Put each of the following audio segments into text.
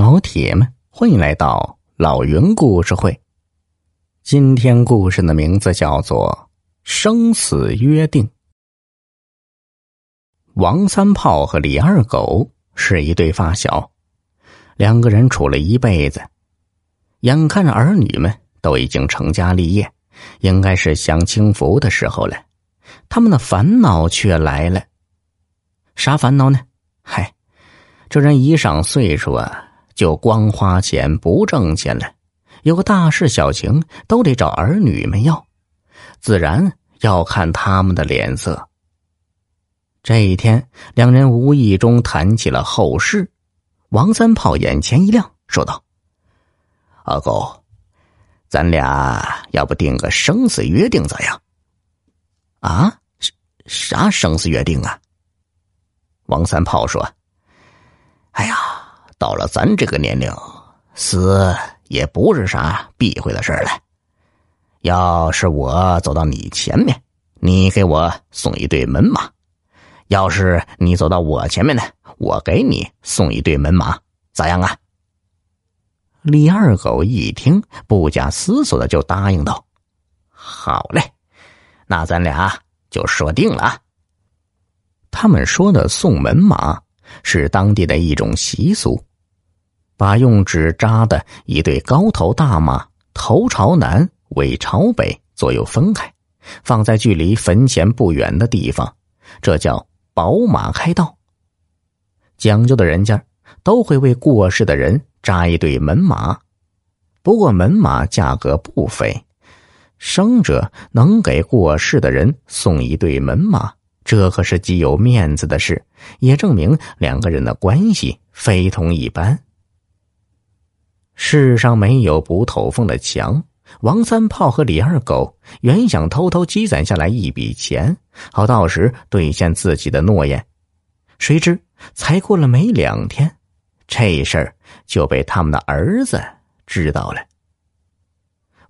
老铁们，欢迎来到老云故事会。今天故事的名字叫做《生死约定》。王三炮和李二狗是一对发小，两个人处了一辈子，眼看着儿女们都已经成家立业，应该是享清福的时候了，他们的烦恼却来了。啥烦恼呢？嗨，这人一上岁数啊。就光花钱不挣钱了，有个大事小情都得找儿女们要，自然要看他们的脸色。这一天，两人无意中谈起了后事，王三炮眼前一亮，说道：“阿狗，咱俩要不定个生死约定咋样？”啊，啥生死约定啊？王三炮说：“哎呀。”到了咱这个年龄，死也不是啥避讳的事儿了。要是我走到你前面，你给我送一对门马；要是你走到我前面呢，我给你送一对门马，咋样啊？李二狗一听，不假思索的就答应道：“好嘞，那咱俩就说定了。”他们说的送门马是当地的一种习俗。把用纸扎的一对高头大马，头朝南，尾朝北，左右分开，放在距离坟前不远的地方，这叫宝马开道。讲究的人家都会为过世的人扎一对门马，不过门马价格不菲，生者能给过世的人送一对门马，这可是极有面子的事，也证明两个人的关系非同一般。世上没有不透风的墙。王三炮和李二狗原想偷偷积攒下来一笔钱，好到时兑现自己的诺言。谁知才过了没两天，这事儿就被他们的儿子知道了。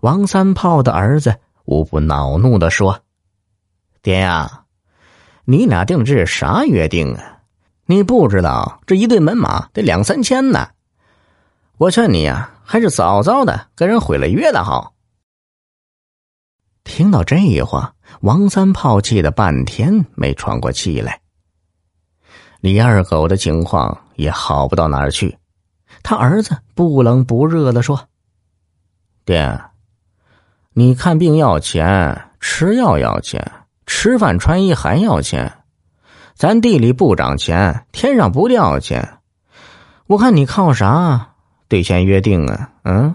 王三炮的儿子无不恼怒的说：“爹呀，你俩定这是啥约定啊？你不知道这一对门马得两三千呢。”我劝你呀，还是早早的跟人毁了约的好。听到这话，王三炮气的半天没喘过气来。李二狗的情况也好不到哪儿去，他儿子不冷不热的说：“爹，你看病要钱，吃药要钱，吃饭穿衣还要钱，咱地里不长钱，天上不掉钱，我看你靠啥？”兑现约定啊，嗯。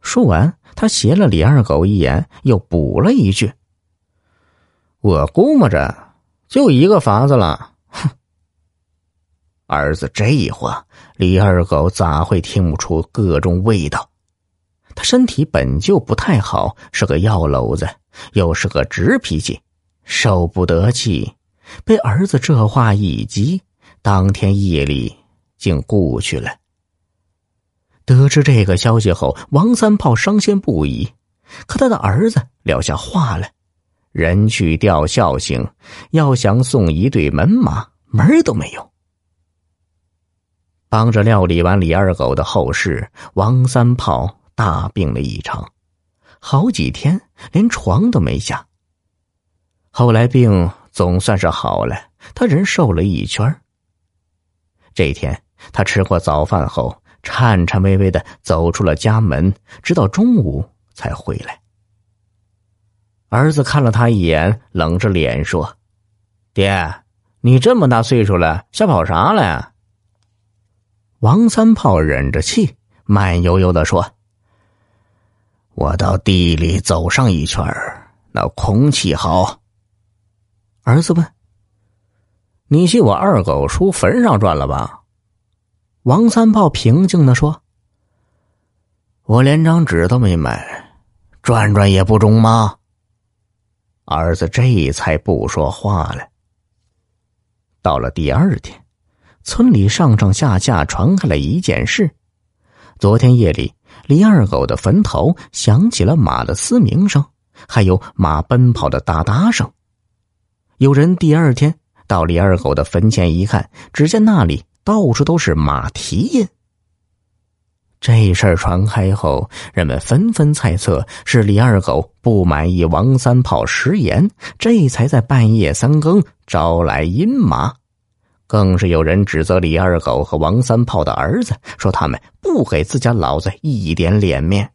说完，他斜了李二狗一眼，又补了一句：“我估摸着就一个法子了。”哼，儿子这话，李二狗咋会听不出各种味道？他身体本就不太好，是个药篓子，又是个直脾气，受不得气，被儿子这话一激，当天夜里竟故去了。得知这个消息后，王三炮伤心不已。可他的儿子撂下话了：“人去吊孝行，要想送一对门马，门儿都没有。”帮着料理完李二狗的后事，王三炮大病了一场，好几天连床都没下。后来病总算是好了，他人瘦了一圈这天，他吃过早饭后。颤颤巍巍的走出了家门，直到中午才回来。儿子看了他一眼，冷着脸说：“爹，你这么大岁数了，瞎跑啥了呀？”王三炮忍着气，慢悠悠的说：“我到地里走上一圈那空气好。”儿子问：“你去我二狗叔坟上转了吧？”王三炮平静的说：“我连张纸都没买，转转也不中吗？”儿子这才不说话了。到了第二天，村里上上下下传开了一件事：昨天夜里，李二狗的坟头响起了马的嘶鸣声，还有马奔跑的哒哒声。有人第二天到李二狗的坟前一看，只见那里。到处都是马蹄印。这事儿传开后，人们纷纷猜测是李二狗不满意王三炮食言，这才在半夜三更招来阴马。更是有人指责李二狗和王三炮的儿子，说他们不给自家老子一点脸面。